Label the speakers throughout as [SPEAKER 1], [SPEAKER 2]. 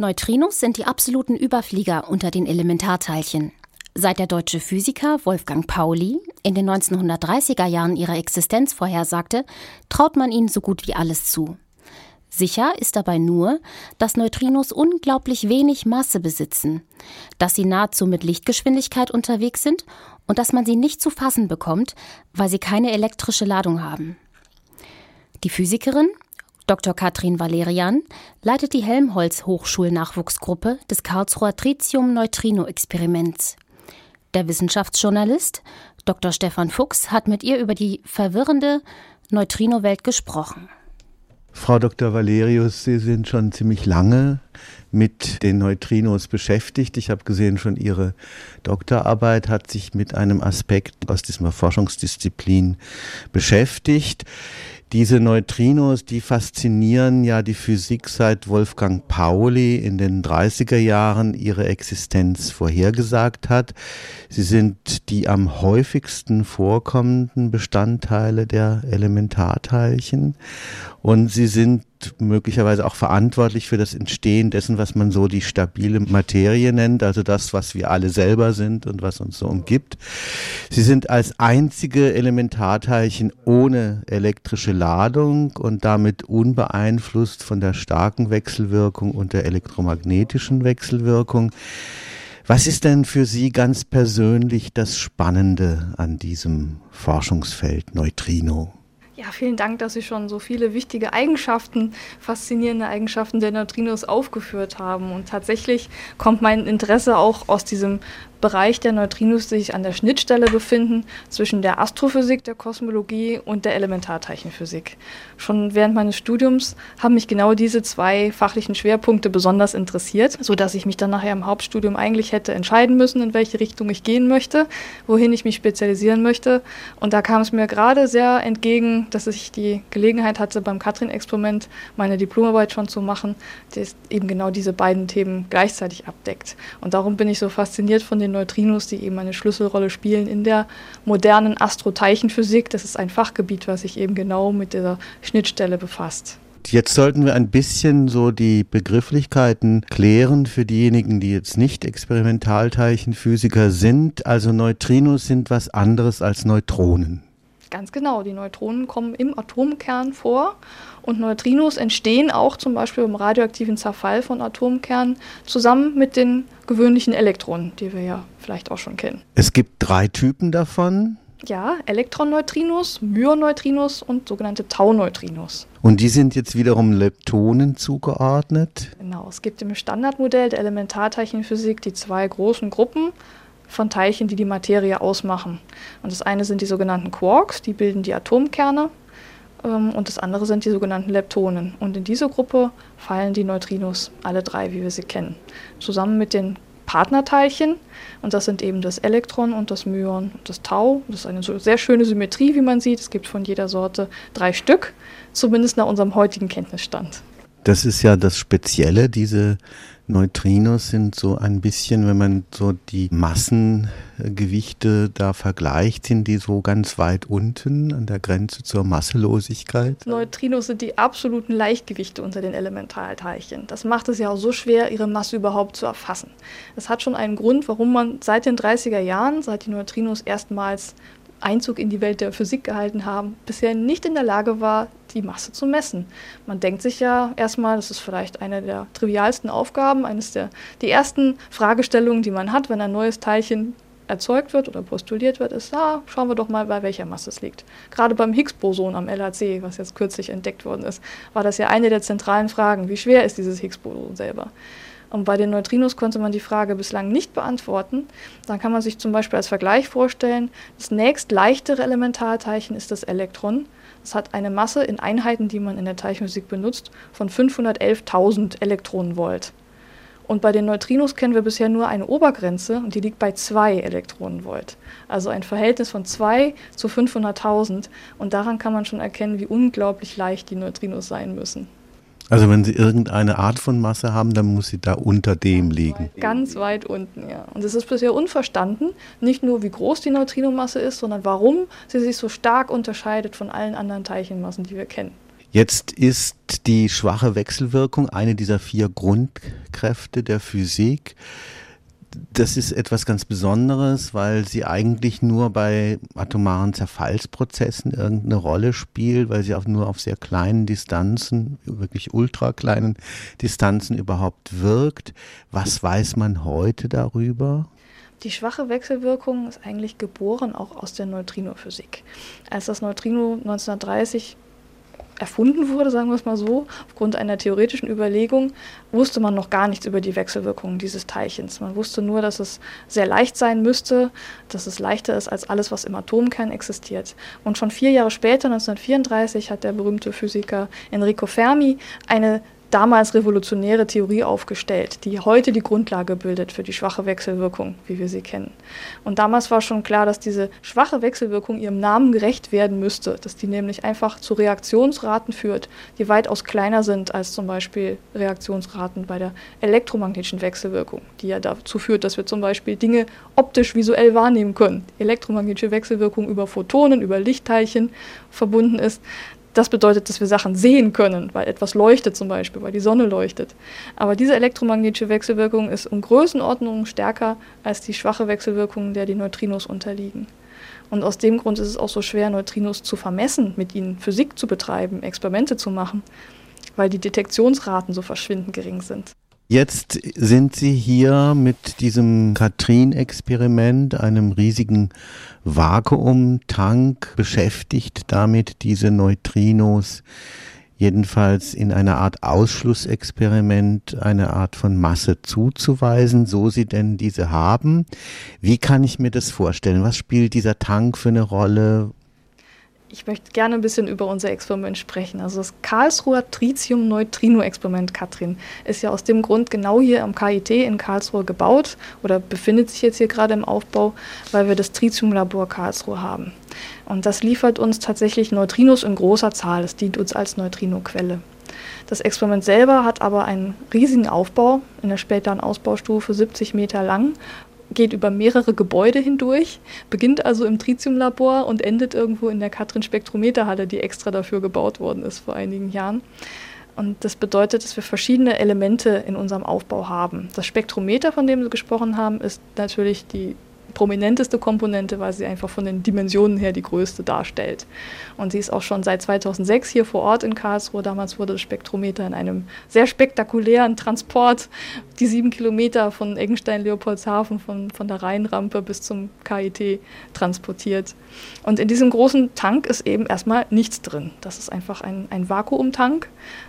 [SPEAKER 1] Neutrinos sind die absoluten Überflieger unter den Elementarteilchen. Seit der deutsche Physiker Wolfgang Pauli in den 1930er Jahren ihre Existenz vorhersagte, traut man ihnen so gut wie alles zu. Sicher ist dabei nur, dass Neutrinos unglaublich wenig Masse besitzen, dass sie nahezu mit Lichtgeschwindigkeit unterwegs sind und dass man sie nicht zu fassen bekommt, weil sie keine elektrische Ladung haben. Die Physikerin Dr. Katrin Valerian leitet die Helmholtz-Hochschulnachwuchsgruppe des Karlsruher Tritium-Neutrino-Experiments. Der Wissenschaftsjournalist Dr. Stefan Fuchs hat mit ihr über die verwirrende Neutrino-Welt gesprochen.
[SPEAKER 2] Frau Dr. Valerius, Sie sind schon ziemlich lange mit den Neutrinos beschäftigt. Ich habe gesehen, schon Ihre Doktorarbeit hat sich mit einem Aspekt aus dieser Forschungsdisziplin beschäftigt. Diese Neutrinos, die faszinieren ja die Physik seit Wolfgang Pauli in den 30er Jahren ihre Existenz vorhergesagt hat. Sie sind die am häufigsten vorkommenden Bestandteile der Elementarteilchen und sie sind möglicherweise auch verantwortlich für das Entstehen dessen, was man so die stabile Materie nennt, also das, was wir alle selber sind und was uns so umgibt. Sie sind als einzige Elementarteilchen ohne elektrische Ladung und damit unbeeinflusst von der starken Wechselwirkung und der elektromagnetischen Wechselwirkung. Was ist denn für Sie ganz persönlich das Spannende an diesem Forschungsfeld Neutrino?
[SPEAKER 3] Ja, vielen Dank, dass Sie schon so viele wichtige Eigenschaften, faszinierende Eigenschaften der Neutrinos aufgeführt haben. Und tatsächlich kommt mein Interesse auch aus diesem Bereich der Neutrinos sich an der Schnittstelle befinden zwischen der Astrophysik, der Kosmologie und der Elementarteilchenphysik. Schon während meines Studiums haben mich genau diese zwei fachlichen Schwerpunkte besonders interessiert, sodass ich mich dann nachher im Hauptstudium eigentlich hätte entscheiden müssen, in welche Richtung ich gehen möchte, wohin ich mich spezialisieren möchte. Und da kam es mir gerade sehr entgegen, dass ich die Gelegenheit hatte, beim Katrin-Experiment meine Diplomarbeit schon zu machen, die eben genau diese beiden Themen gleichzeitig abdeckt. Und darum bin ich so fasziniert von den den Neutrinos, die eben eine Schlüsselrolle spielen in der modernen Astroteilchenphysik. Das ist ein Fachgebiet, was sich eben genau mit dieser Schnittstelle befasst.
[SPEAKER 2] Jetzt sollten wir ein bisschen so die Begrifflichkeiten klären für diejenigen, die jetzt nicht Experimentalteilchenphysiker sind. Also Neutrinos sind was anderes als Neutronen.
[SPEAKER 3] Ganz genau, die Neutronen kommen im Atomkern vor und Neutrinos entstehen auch zum Beispiel im radioaktiven Zerfall von Atomkernen zusammen mit den gewöhnlichen Elektronen, die wir ja vielleicht auch schon kennen.
[SPEAKER 2] Es gibt drei Typen davon.
[SPEAKER 3] Ja, Elektronneutrinos, Myoneutrinos und sogenannte Tau-Neutrinos.
[SPEAKER 2] Und die sind jetzt wiederum Leptonen zugeordnet?
[SPEAKER 3] Genau, es gibt im Standardmodell der Elementarteilchenphysik die zwei großen Gruppen, von Teilchen, die die Materie ausmachen. Und das eine sind die sogenannten Quarks, die bilden die Atomkerne. Ähm, und das andere sind die sogenannten Leptonen. Und in diese Gruppe fallen die Neutrinos, alle drei, wie wir sie kennen. Zusammen mit den Partnerteilchen. Und das sind eben das Elektron und das Myon und das Tau. Das ist eine sehr schöne Symmetrie, wie man sieht. Es gibt von jeder Sorte drei Stück, zumindest nach unserem heutigen Kenntnisstand.
[SPEAKER 2] Das ist ja das Spezielle, diese Neutrinos sind so ein bisschen, wenn man so die Massengewichte da vergleicht, sind die so ganz weit unten an der Grenze zur Masselosigkeit.
[SPEAKER 3] Neutrinos sind die absoluten Leichtgewichte unter den Elementarteilchen. Das macht es ja auch so schwer, ihre Masse überhaupt zu erfassen. Es hat schon einen Grund, warum man seit den 30er Jahren, seit die Neutrinos erstmals Einzug in die Welt der Physik gehalten haben, bisher nicht in der Lage war, die Masse zu messen. Man denkt sich ja erstmal, das ist vielleicht eine der trivialsten Aufgaben, eines der die ersten Fragestellungen, die man hat, wenn ein neues Teilchen erzeugt wird oder postuliert wird, ist, ah, schauen wir doch mal, bei welcher Masse es liegt. Gerade beim Higgs-Boson am LHC, was jetzt kürzlich entdeckt worden ist, war das ja eine der zentralen Fragen. Wie schwer ist dieses Higgs-Boson selber? Und bei den Neutrinos konnte man die Frage bislang nicht beantworten. Dann kann man sich zum Beispiel als Vergleich vorstellen, das nächst leichtere Elementarteilchen ist das Elektron. Es hat eine Masse in Einheiten, die man in der Teilchenphysik benutzt, von 511.000 Elektronenvolt. Und bei den Neutrinos kennen wir bisher nur eine Obergrenze und die liegt bei 2 Elektronenvolt. Also ein Verhältnis von 2 zu 500.000. Und daran kann man schon erkennen, wie unglaublich leicht die Neutrinos sein müssen.
[SPEAKER 2] Also wenn Sie irgendeine Art von Masse haben, dann muss sie da unter dem liegen.
[SPEAKER 3] Ganz weit unten, ja. Und es ist bisher unverstanden, nicht nur wie groß die Neutrinomasse ist, sondern warum sie sich so stark unterscheidet von allen anderen Teilchenmassen, die wir kennen.
[SPEAKER 2] Jetzt ist die schwache Wechselwirkung eine dieser vier Grundkräfte der Physik das ist etwas ganz Besonderes, weil sie eigentlich nur bei atomaren Zerfallsprozessen irgendeine Rolle spielt, weil sie auch nur auf sehr kleinen Distanzen, wirklich ultra kleinen Distanzen überhaupt wirkt. Was weiß man heute darüber?
[SPEAKER 3] Die schwache Wechselwirkung ist eigentlich geboren auch aus der Neutrinophysik. Als das Neutrino 1930 erfunden wurde, sagen wir es mal so, aufgrund einer theoretischen Überlegung, wusste man noch gar nichts über die Wechselwirkungen dieses Teilchens. Man wusste nur, dass es sehr leicht sein müsste, dass es leichter ist als alles, was im Atomkern existiert. Und schon vier Jahre später, 1934, hat der berühmte Physiker Enrico Fermi eine damals revolutionäre Theorie aufgestellt, die heute die Grundlage bildet für die schwache Wechselwirkung, wie wir sie kennen. Und damals war schon klar, dass diese schwache Wechselwirkung ihrem Namen gerecht werden müsste, dass die nämlich einfach zu Reaktionsraten führt, die weitaus kleiner sind als zum Beispiel Reaktionsraten bei der elektromagnetischen Wechselwirkung, die ja dazu führt, dass wir zum Beispiel Dinge optisch visuell wahrnehmen können. Die elektromagnetische Wechselwirkung über Photonen, über Lichtteilchen verbunden ist. Das bedeutet, dass wir Sachen sehen können, weil etwas leuchtet zum Beispiel, weil die Sonne leuchtet. Aber diese elektromagnetische Wechselwirkung ist um Größenordnungen stärker als die schwache Wechselwirkung, der die Neutrinos unterliegen. Und aus dem Grund ist es auch so schwer, Neutrinos zu vermessen, mit ihnen Physik zu betreiben, Experimente zu machen, weil die Detektionsraten so verschwindend gering sind.
[SPEAKER 2] Jetzt sind Sie hier mit diesem Katrin-Experiment, einem riesigen Vakuumtank, beschäftigt, damit diese Neutrinos jedenfalls in einer Art Ausschlussexperiment eine Art von Masse zuzuweisen, so sie denn diese haben. Wie kann ich mir das vorstellen? Was spielt dieser Tank für eine Rolle?
[SPEAKER 3] Ich möchte gerne ein bisschen über unser Experiment sprechen. Also das Karlsruher Tritium-Neutrino-Experiment, Katrin, ist ja aus dem Grund genau hier am KIT in Karlsruhe gebaut oder befindet sich jetzt hier gerade im Aufbau, weil wir das Tritium-Labor Karlsruhe haben. Und das liefert uns tatsächlich Neutrinos in großer Zahl. Es dient uns als Neutrino-Quelle. Das Experiment selber hat aber einen riesigen Aufbau in der späteren Ausbaustufe, 70 Meter lang geht über mehrere Gebäude hindurch, beginnt also im Tritiumlabor und endet irgendwo in der Katrin-Spektrometerhalle, die extra dafür gebaut worden ist vor einigen Jahren. Und das bedeutet, dass wir verschiedene Elemente in unserem Aufbau haben. Das Spektrometer, von dem Sie gesprochen haben, ist natürlich die prominenteste Komponente, weil sie einfach von den Dimensionen her die größte darstellt. Und sie ist auch schon seit 2006 hier vor Ort in Karlsruhe. Damals wurde das Spektrometer in einem sehr spektakulären Transport, die sieben Kilometer von Eggenstein-Leopoldshafen, von, von der Rheinrampe bis zum KIT transportiert. Und in diesem großen Tank ist eben erstmal nichts drin. Das ist einfach ein, ein Vakuumtank,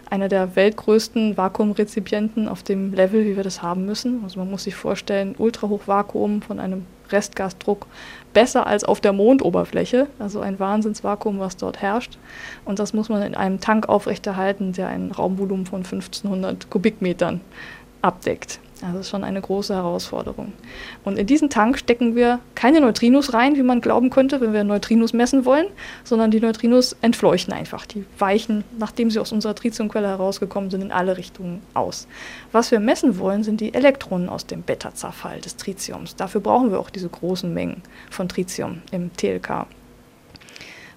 [SPEAKER 3] einer der weltgrößten Vakuumrezipienten auf dem Level, wie wir das haben müssen. Also man muss sich vorstellen, Ultrahochvakuum von einem Restgasdruck besser als auf der Mondoberfläche. Also ein Wahnsinnsvakuum, was dort herrscht. Und das muss man in einem Tank aufrechterhalten, der ein Raumvolumen von 1500 Kubikmetern abdeckt. Also das ist schon eine große Herausforderung. Und in diesen Tank stecken wir keine Neutrinos rein, wie man glauben könnte, wenn wir Neutrinos messen wollen, sondern die Neutrinos entfleuchten einfach. Die weichen, nachdem sie aus unserer Tritiumquelle herausgekommen sind, in alle Richtungen aus. Was wir messen wollen, sind die Elektronen aus dem Beta-Zerfall des Tritiums. Dafür brauchen wir auch diese großen Mengen von Tritium im TLK.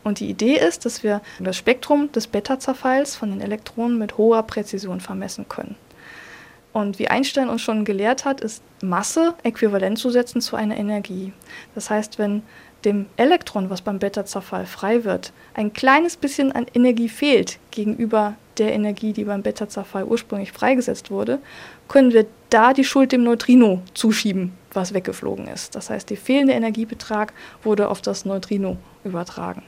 [SPEAKER 3] Und die Idee ist, dass wir das Spektrum des Beta-Zerfalls von den Elektronen mit hoher Präzision vermessen können. Und wie Einstein uns schon gelehrt hat, ist Masse äquivalent zu setzen zu einer Energie. Das heißt, wenn dem Elektron, was beim Beta-Zerfall frei wird, ein kleines bisschen an Energie fehlt gegenüber der Energie, die beim Beta-Zerfall ursprünglich freigesetzt wurde, können wir da die Schuld dem Neutrino zuschieben, was weggeflogen ist. Das heißt, der fehlende Energiebetrag wurde auf das Neutrino übertragen.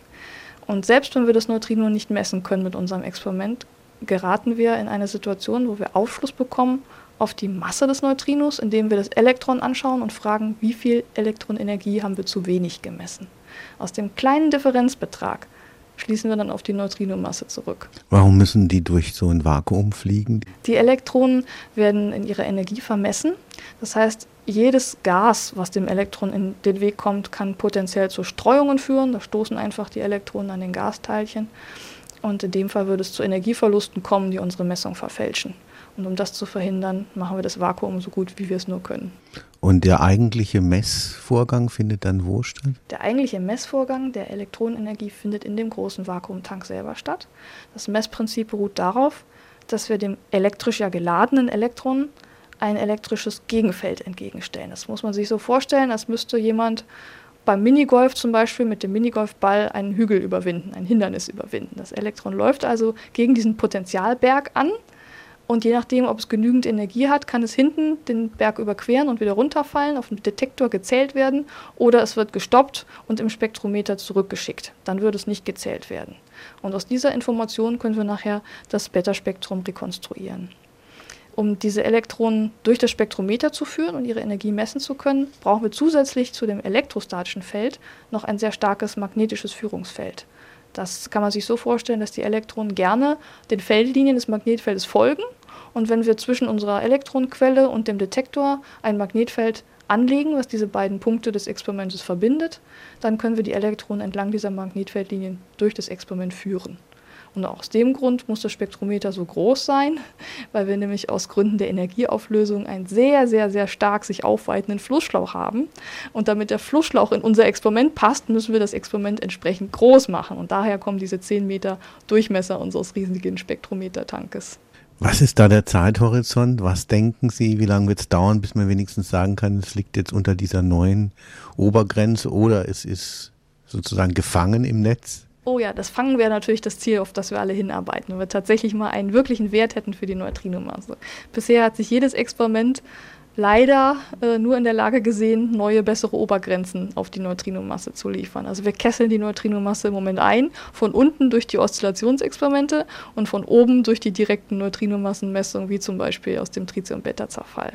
[SPEAKER 3] Und selbst wenn wir das Neutrino nicht messen können mit unserem Experiment, geraten wir in eine Situation, wo wir Aufschluss bekommen auf die Masse des Neutrinos, indem wir das Elektron anschauen und fragen, wie viel Elektronenergie haben wir zu wenig gemessen. Aus dem kleinen Differenzbetrag schließen wir dann auf die Neutrinomasse zurück.
[SPEAKER 2] Warum müssen die durch so ein Vakuum fliegen?
[SPEAKER 3] Die Elektronen werden in ihrer Energie vermessen. Das heißt, jedes Gas, was dem Elektron in den Weg kommt, kann potenziell zu Streuungen führen. Da stoßen einfach die Elektronen an den Gasteilchen. Und in dem Fall würde es zu Energieverlusten kommen, die unsere Messung verfälschen. Und um das zu verhindern, machen wir das Vakuum so gut, wie wir es nur können.
[SPEAKER 2] Und der eigentliche Messvorgang findet dann wo statt?
[SPEAKER 3] Der eigentliche Messvorgang der Elektronenenergie findet in dem großen Vakuumtank selber statt. Das Messprinzip beruht darauf, dass wir dem elektrisch ja geladenen Elektron ein elektrisches Gegenfeld entgegenstellen. Das muss man sich so vorstellen, als müsste jemand beim Minigolf zum Beispiel mit dem Minigolfball einen Hügel überwinden, ein Hindernis überwinden. Das Elektron läuft also gegen diesen Potentialberg an und je nachdem, ob es genügend Energie hat, kann es hinten den Berg überqueren und wieder runterfallen, auf dem Detektor gezählt werden oder es wird gestoppt und im Spektrometer zurückgeschickt. Dann würde es nicht gezählt werden. Und aus dieser Information können wir nachher das Beta-Spektrum rekonstruieren. Um diese Elektronen durch das Spektrometer zu führen und ihre Energie messen zu können, brauchen wir zusätzlich zu dem elektrostatischen Feld noch ein sehr starkes magnetisches Führungsfeld. Das kann man sich so vorstellen, dass die Elektronen gerne den Feldlinien des Magnetfeldes folgen. Und wenn wir zwischen unserer Elektronenquelle und dem Detektor ein Magnetfeld anlegen, was diese beiden Punkte des Experimentes verbindet, dann können wir die Elektronen entlang dieser Magnetfeldlinien durch das Experiment führen. Und aus dem Grund muss das Spektrometer so groß sein, weil wir nämlich aus Gründen der Energieauflösung einen sehr, sehr, sehr stark sich aufweitenden Flussschlauch haben. Und damit der Flussschlauch in unser Experiment passt, müssen wir das Experiment entsprechend groß machen. Und daher kommen diese 10 Meter Durchmesser unseres riesigen Spektrometertankes.
[SPEAKER 2] Was ist da der Zeithorizont? Was denken Sie, wie lange wird es dauern, bis man wenigstens sagen kann, es liegt jetzt unter dieser neuen Obergrenze oder es ist sozusagen gefangen im Netz?
[SPEAKER 3] Oh ja, das Fangen wäre natürlich das Ziel, auf das wir alle hinarbeiten, wenn wir tatsächlich mal einen wirklichen Wert hätten für die Neutrinomasse. Bisher hat sich jedes Experiment leider äh, nur in der Lage gesehen, neue, bessere Obergrenzen auf die Neutrinomasse zu liefern. Also wir kesseln die Neutrinomasse im Moment ein, von unten durch die Oszillationsexperimente und von oben durch die direkten Neutrinomassenmessungen, wie zum Beispiel aus dem Tritium-Beta-Zerfall.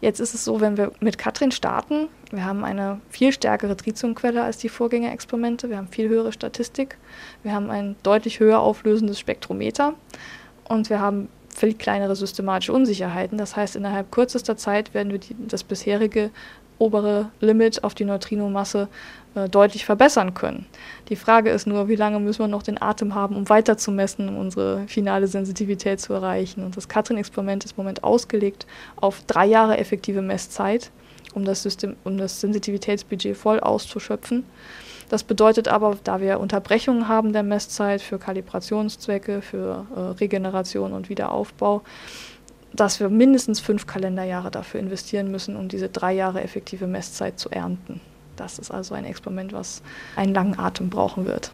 [SPEAKER 3] Jetzt ist es so, wenn wir mit Katrin starten, wir haben eine viel stärkere Tritiumquelle als die Vorgängerexperimente, wir haben viel höhere Statistik, wir haben ein deutlich höher auflösendes Spektrometer und wir haben viel kleinere systematische Unsicherheiten. Das heißt, innerhalb kürzester Zeit werden wir die, das bisherige obere Limit auf die Neutrinomasse äh, deutlich verbessern können. Die Frage ist nur, wie lange müssen wir noch den Atem haben, um weiter zu messen, um unsere finale Sensitivität zu erreichen. Und das Katrin-Experiment ist im Moment ausgelegt auf drei Jahre effektive Messzeit, um das, System, um das Sensitivitätsbudget voll auszuschöpfen. Das bedeutet aber, da wir Unterbrechungen haben der Messzeit für Kalibrationszwecke, für äh, Regeneration und Wiederaufbau, dass wir mindestens fünf Kalenderjahre dafür investieren müssen, um diese drei Jahre effektive Messzeit zu ernten. Das ist also ein Experiment, was einen langen Atem brauchen wird.